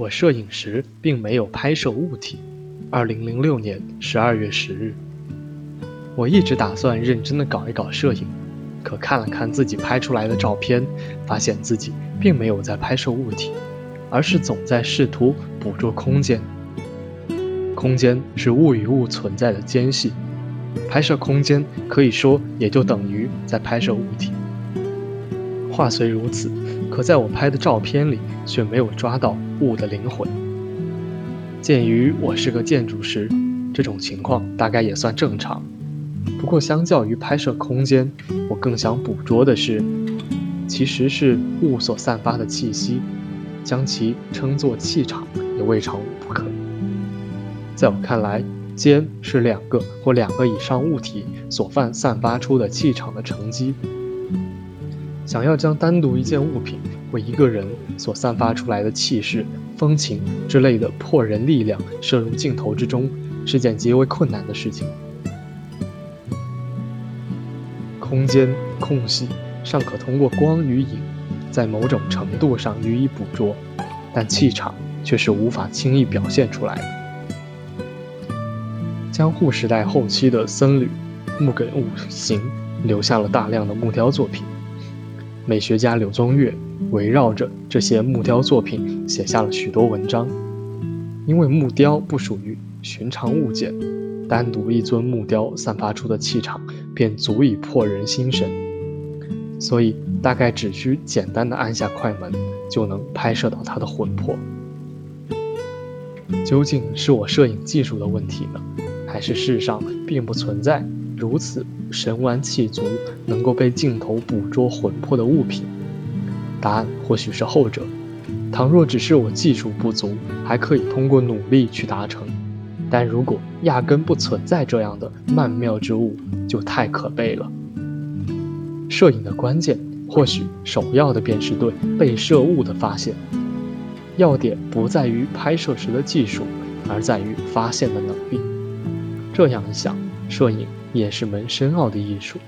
我摄影时并没有拍摄物体。二零零六年十二月十日，我一直打算认真的搞一搞摄影，可看了看自己拍出来的照片，发现自己并没有在拍摄物体，而是总在试图捕捉空间。空间是物与物存在的间隙，拍摄空间可以说也就等于在拍摄物体。话虽如此。可在我拍的照片里，却没有抓到物的灵魂。鉴于我是个建筑师，这种情况大概也算正常。不过，相较于拍摄空间，我更想捕捉的是，其实是物所散发的气息，将其称作气场也未尝不可。在我看来，间是两个或两个以上物体所泛散发出的气场的乘积。想要将单独一件物品或一个人所散发出来的气势、风情之类的破人力量摄入镜头之中，是件极为困难的事情。空间空隙尚可通过光与影，在某种程度上予以捕捉，但气场却是无法轻易表现出来的。江户时代后期的僧侣木根五行留下了大量的木雕作品。美学家柳宗悦围绕着这些木雕作品写下了许多文章。因为木雕不属于寻常物件，单独一尊木雕散发出的气场便足以破人心神，所以大概只需简单的按下快门就能拍摄到它的魂魄。究竟是我摄影技术的问题呢，还是世上并不存在？如此神完气足，能够被镜头捕捉魂魄的物品，答案或许是后者。倘若只是我技术不足，还可以通过努力去达成；但如果压根不存在这样的曼妙之物，就太可悲了。摄影的关键，或许首要的便是对被摄物的发现。要点不在于拍摄时的技术，而在于发现的能力。这样一想，摄影。也是门深奥的艺术。